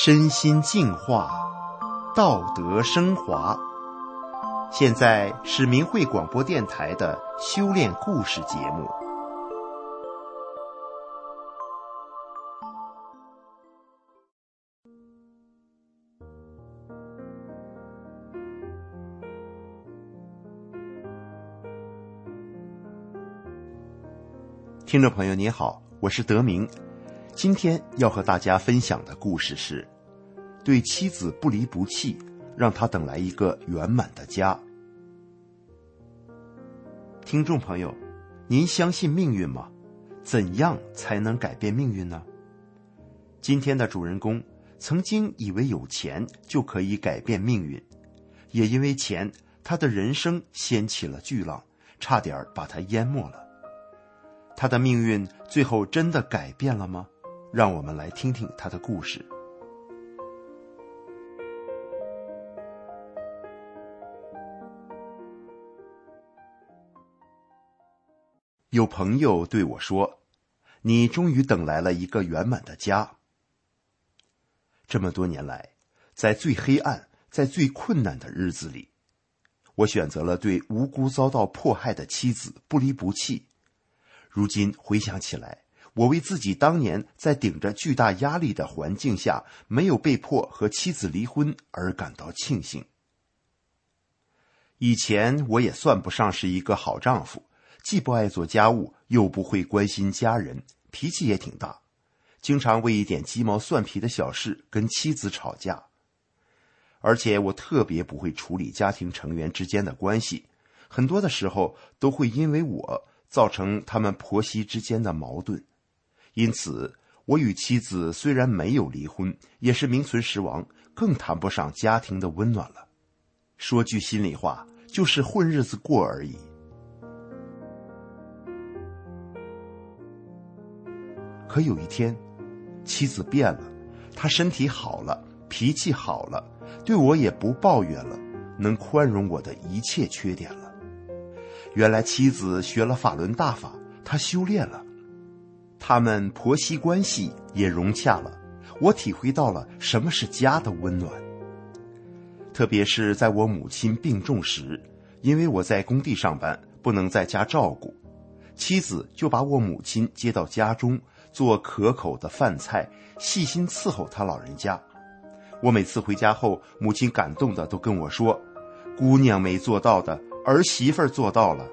身心净化，道德升华。现在是明慧广播电台的修炼故事节目。听众朋友，你好，我是德明。今天要和大家分享的故事是：对妻子不离不弃，让他等来一个圆满的家。听众朋友，您相信命运吗？怎样才能改变命运呢？今天的主人公曾经以为有钱就可以改变命运，也因为钱，他的人生掀起了巨浪，差点把他淹没了。他的命运最后真的改变了吗？让我们来听听他的故事。有朋友对我说：“你终于等来了一个圆满的家。”这么多年来，在最黑暗、在最困难的日子里，我选择了对无辜遭到迫害的妻子不离不弃。如今回想起来，我为自己当年在顶着巨大压力的环境下没有被迫和妻子离婚而感到庆幸。以前我也算不上是一个好丈夫，既不爱做家务，又不会关心家人，脾气也挺大，经常为一点鸡毛蒜皮的小事跟妻子吵架。而且我特别不会处理家庭成员之间的关系，很多的时候都会因为我造成他们婆媳之间的矛盾。因此，我与妻子虽然没有离婚，也是名存实亡，更谈不上家庭的温暖了。说句心里话，就是混日子过而已。可有一天，妻子变了，她身体好了，脾气好了，对我也不抱怨了，能宽容我的一切缺点了。原来妻子学了法轮大法，她修炼了。他们婆媳关系也融洽了，我体会到了什么是家的温暖。特别是在我母亲病重时，因为我在工地上班，不能在家照顾，妻子就把我母亲接到家中做可口的饭菜，细心伺候她老人家。我每次回家后，母亲感动的都跟我说：“姑娘没做到的，儿媳妇做到了。”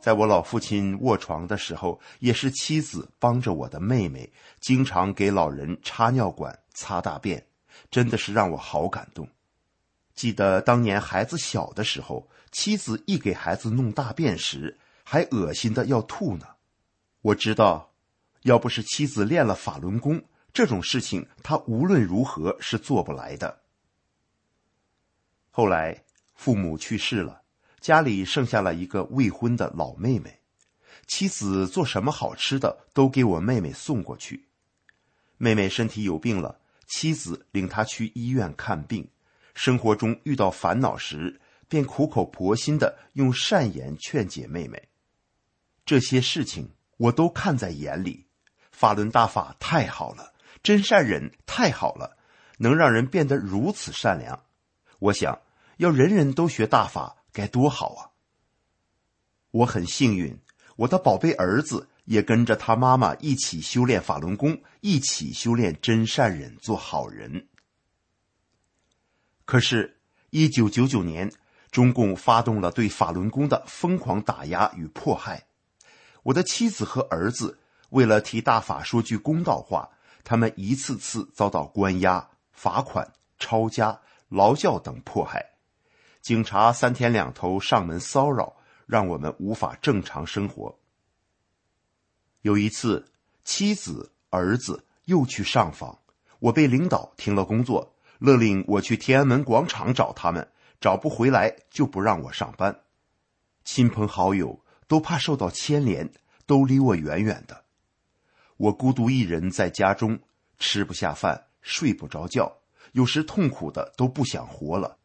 在我老父亲卧床的时候，也是妻子帮着我的妹妹，经常给老人插尿管、擦大便，真的是让我好感动。记得当年孩子小的时候，妻子一给孩子弄大便时，还恶心的要吐呢。我知道，要不是妻子练了法轮功，这种事情他无论如何是做不来的。后来父母去世了。家里剩下了一个未婚的老妹妹，妻子做什么好吃的都给我妹妹送过去。妹妹身体有病了，妻子领她去医院看病。生活中遇到烦恼时，便苦口婆心的用善言劝解妹妹。这些事情我都看在眼里。法轮大法太好了，真善忍太好了，能让人变得如此善良。我想要人人都学大法。该多好啊！我很幸运，我的宝贝儿子也跟着他妈妈一起修炼法轮功，一起修炼真善忍，做好人。可是，一九九九年，中共发动了对法轮功的疯狂打压与迫害。我的妻子和儿子为了替大法说句公道话，他们一次次遭到关押、罚款、抄家、劳教等迫害。警察三天两头上门骚扰，让我们无法正常生活。有一次，妻子、儿子又去上访，我被领导停了工作，勒令我去天安门广场找他们，找不回来就不让我上班。亲朋好友都怕受到牵连，都离我远远的。我孤独一人在家中，吃不下饭，睡不着觉，有时痛苦的都不想活了。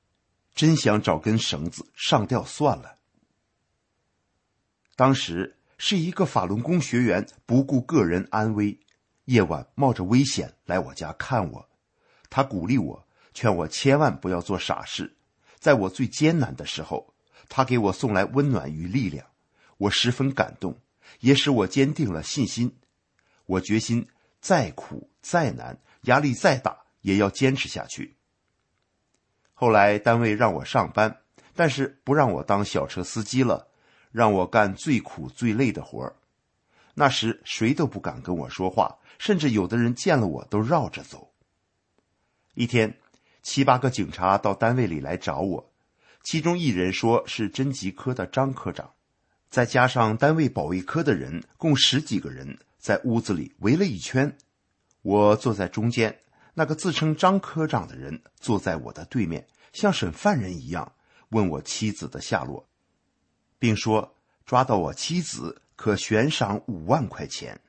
真想找根绳子上吊算了。当时是一个法轮功学员，不顾个人安危，夜晚冒着危险来我家看我。他鼓励我，劝我千万不要做傻事。在我最艰难的时候，他给我送来温暖与力量，我十分感动，也使我坚定了信心。我决心再苦再难，压力再大，也要坚持下去。后来单位让我上班，但是不让我当小车司机了，让我干最苦最累的活儿。那时谁都不敢跟我说话，甚至有的人见了我都绕着走。一天，七八个警察到单位里来找我，其中一人说是侦缉科的张科长，再加上单位保卫科的人，共十几个人在屋子里围了一圈，我坐在中间。那个自称张科长的人坐在我的对面，像审犯人一样问我妻子的下落，并说抓到我妻子可悬赏五万块钱。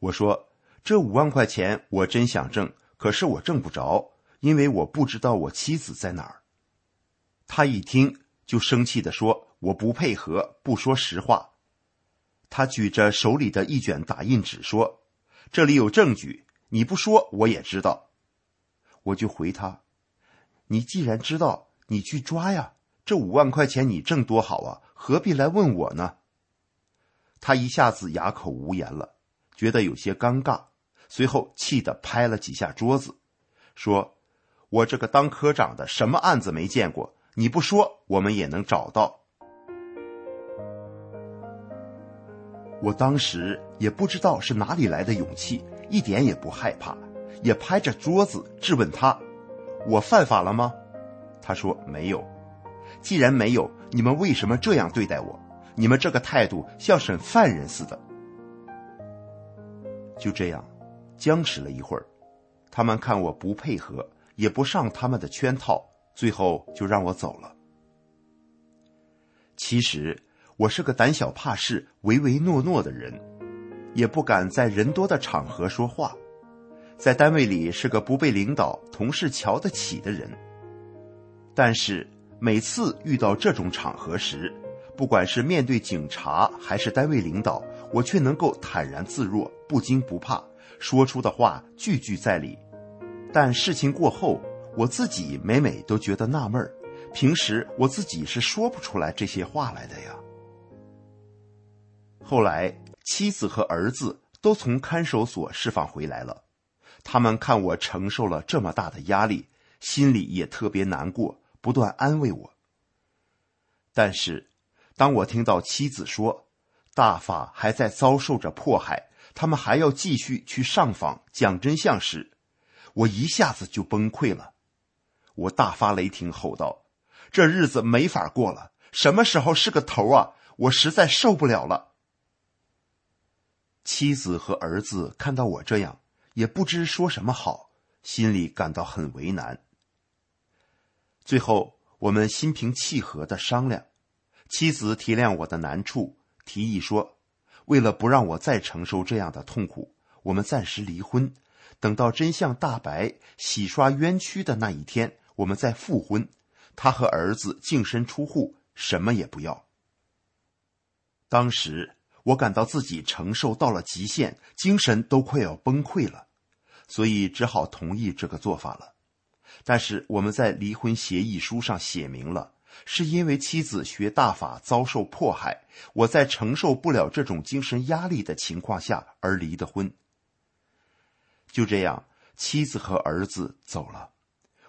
我说这五万块钱我真想挣，可是我挣不着，因为我不知道我妻子在哪儿。他一听就生气的说：“我不配合，不说实话。”他举着手里的一卷打印纸说：“这里有证据。”你不说我也知道，我就回他：“你既然知道，你去抓呀！这五万块钱你挣多好啊，何必来问我呢？”他一下子哑口无言了，觉得有些尴尬，随后气得拍了几下桌子，说：“我这个当科长的什么案子没见过？你不说，我们也能找到。”我当时也不知道是哪里来的勇气。一点也不害怕，也拍着桌子质问他：“我犯法了吗？”他说：“没有。”既然没有，你们为什么这样对待我？你们这个态度像审犯人似的。就这样，僵持了一会儿，他们看我不配合，也不上他们的圈套，最后就让我走了。其实我是个胆小怕事、唯唯诺诺的人。也不敢在人多的场合说话，在单位里是个不被领导、同事瞧得起的人。但是每次遇到这种场合时，不管是面对警察还是单位领导，我却能够坦然自若、不惊不怕，说出的话句句在理。但事情过后，我自己每每都觉得纳闷儿：平时我自己是说不出来这些话来的呀。后来。妻子和儿子都从看守所释放回来了，他们看我承受了这么大的压力，心里也特别难过，不断安慰我。但是，当我听到妻子说大法还在遭受着迫害，他们还要继续去上访讲真相时，我一下子就崩溃了。我大发雷霆，吼道：“这日子没法过了，什么时候是个头啊？我实在受不了了。”妻子和儿子看到我这样，也不知说什么好，心里感到很为难。最后，我们心平气和的商量，妻子体谅我的难处，提议说：“为了不让我再承受这样的痛苦，我们暂时离婚，等到真相大白、洗刷冤屈的那一天，我们再复婚。他和儿子净身出户，什么也不要。”当时。我感到自己承受到了极限，精神都快要崩溃了，所以只好同意这个做法了。但是我们在离婚协议书上写明了，是因为妻子学大法遭受迫害，我在承受不了这种精神压力的情况下而离的婚。就这样，妻子和儿子走了，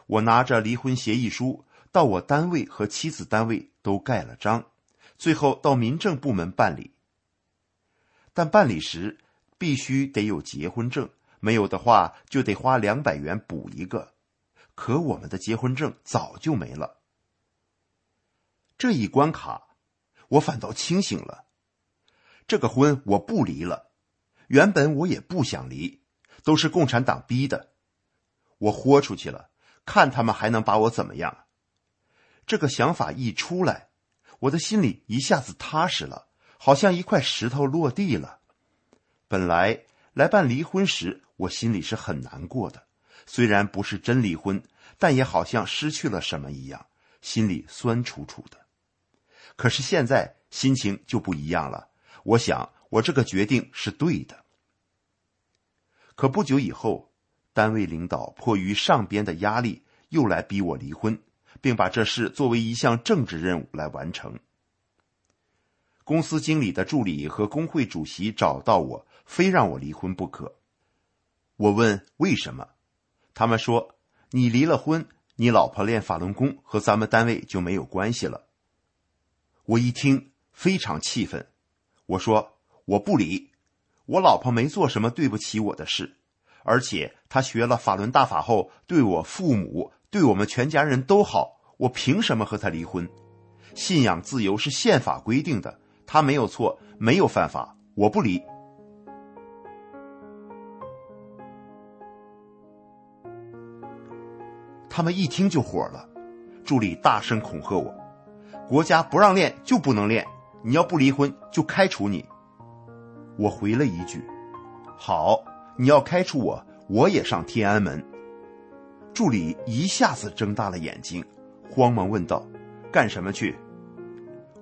我拿着离婚协议书到我单位和妻子单位都盖了章，最后到民政部门办理。但办理时必须得有结婚证，没有的话就得花两百元补一个。可我们的结婚证早就没了。这一关卡，我反倒清醒了。这个婚我不离了，原本我也不想离，都是共产党逼的。我豁出去了，看他们还能把我怎么样。这个想法一出来，我的心里一下子踏实了。好像一块石头落地了。本来来办离婚时，我心里是很难过的。虽然不是真离婚，但也好像失去了什么一样，心里酸楚楚的。可是现在心情就不一样了，我想我这个决定是对的。可不久以后，单位领导迫于上边的压力，又来逼我离婚，并把这事作为一项政治任务来完成。公司经理的助理和工会主席找到我，非让我离婚不可。我问为什么，他们说：“你离了婚，你老婆练法轮功和咱们单位就没有关系了。”我一听非常气愤，我说：“我不离。”我老婆没做什么对不起我的事，而且她学了法轮大法后，对我父母、对我们全家人都好，我凭什么和她离婚？信仰自由是宪法规定的，她没有错，没有犯法，我不离。他们一听就火了，助理大声恐吓我：“国家不让练就不能练，你要不离婚就开除你。”我回了一句：“好，你要开除我，我也上天安门。”助理一下子睁大了眼睛，慌忙问道：“干什么去？”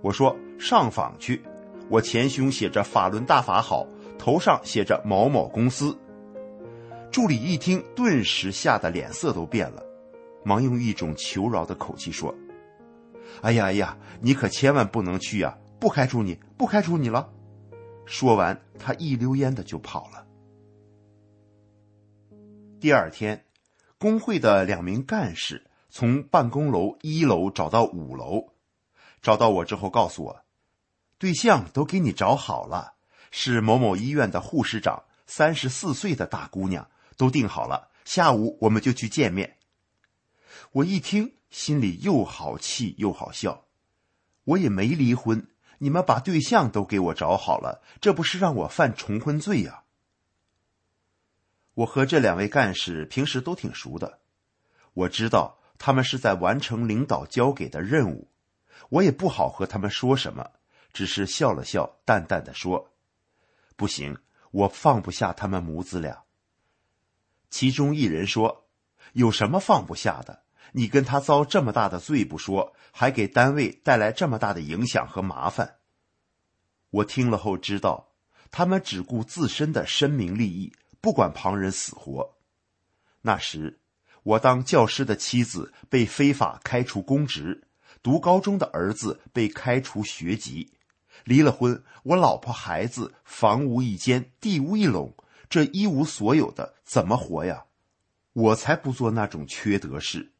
我说：“上访去。”我前胸写着“法轮大法好”，头上写着“某某公司”。助理一听，顿时吓得脸色都变了，忙用一种求饶的口气说：“哎呀哎呀，你可千万不能去呀！不开除你，不开除你了。”说完，他一溜烟的就跑了。第二天，工会的两名干事从办公楼一楼找到五楼，找到我之后告诉我，对象都给你找好了，是某某医院的护士长，三十四岁的大姑娘，都定好了，下午我们就去见面。我一听，心里又好气又好笑，我也没离婚。你们把对象都给我找好了，这不是让我犯重婚罪呀？我和这两位干事平时都挺熟的，我知道他们是在完成领导交给的任务，我也不好和他们说什么，只是笑了笑，淡淡的说：“不行，我放不下他们母子俩。”其中一人说：“有什么放不下的？”你跟他遭这么大的罪不说，还给单位带来这么大的影响和麻烦。我听了后知道，他们只顾自身的身名利益，不管旁人死活。那时，我当教师的妻子被非法开除公职，读高中的儿子被开除学籍，离了婚，我老婆孩子房无一间，地无一垄，这一无所有的怎么活呀？我才不做那种缺德事。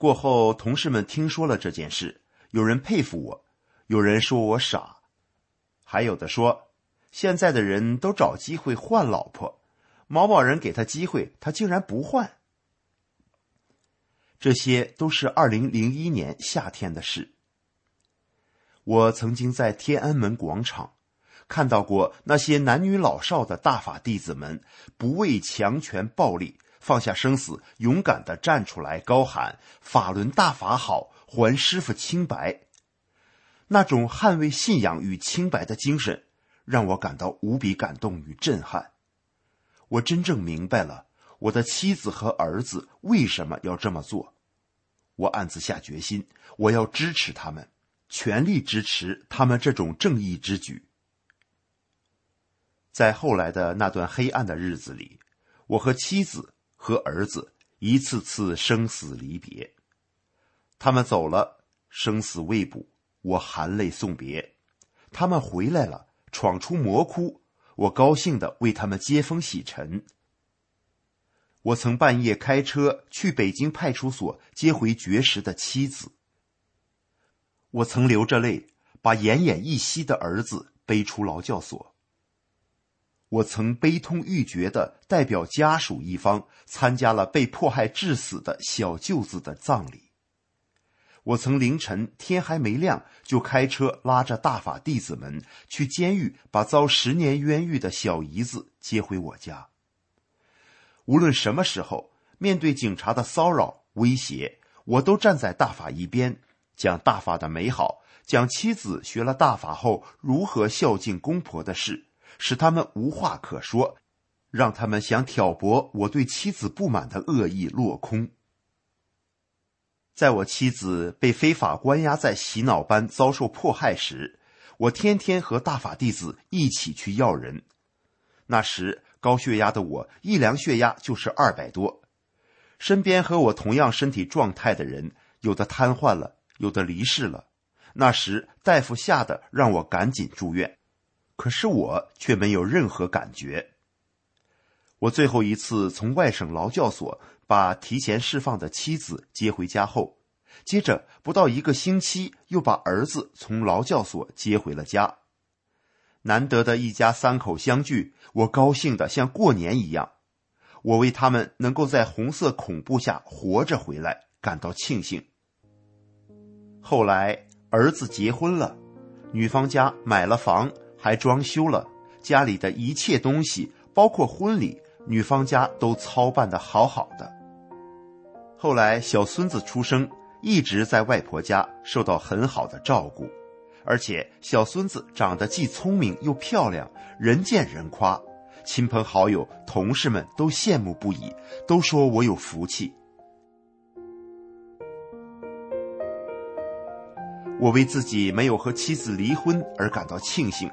过后，同事们听说了这件事，有人佩服我，有人说我傻，还有的说，现在的人都找机会换老婆，某某人给他机会，他竟然不换。这些都是二零零一年夏天的事。我曾经在天安门广场看到过那些男女老少的大法弟子们，不畏强权暴力。放下生死，勇敢的站出来，高喊“法轮大法好，还师傅清白”。那种捍卫信仰与清白的精神，让我感到无比感动与震撼。我真正明白了我的妻子和儿子为什么要这么做。我暗自下决心，我要支持他们，全力支持他们这种正义之举。在后来的那段黑暗的日子里，我和妻子。和儿子一次次生死离别，他们走了，生死未卜，我含泪送别；他们回来了，闯出魔窟，我高兴的为他们接风洗尘。我曾半夜开车去北京派出所接回绝食的妻子，我曾流着泪把奄奄一息的儿子背出劳教所。我曾悲痛欲绝的代表家属一方参加了被迫害致死的小舅子的葬礼。我曾凌晨天还没亮就开车拉着大法弟子们去监狱，把遭十年冤狱的小姨子接回我家。无论什么时候，面对警察的骚扰威胁，我都站在大法一边，讲大法的美好，讲妻子学了大法后如何孝敬公婆的事。使他们无话可说，让他们想挑拨我对妻子不满的恶意落空。在我妻子被非法关押在洗脑班遭受迫害时，我天天和大法弟子一起去要人。那时高血压的我一量血压就是二百多，身边和我同样身体状态的人，有的瘫痪了，有的离世了。那时大夫吓得让我赶紧住院，可是我却没有任何感觉。我最后一次从外省劳教所把提前释放的妻子接回家后，接着不到一个星期又把儿子从劳教所接回了家。难得的一家三口相聚，我高兴的像过年一样。我为他们能够在红色恐怖下活着回来感到庆幸。后来儿子结婚了，女方家买了房，还装修了，家里的一切东西，包括婚礼。女方家都操办的好好的。后来小孙子出生，一直在外婆家受到很好的照顾，而且小孙子长得既聪明又漂亮，人见人夸，亲朋好友、同事们都羡慕不已，都说我有福气。我为自己没有和妻子离婚而感到庆幸，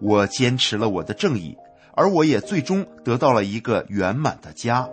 我坚持了我的正义。而我也最终得到了一个圆满的家。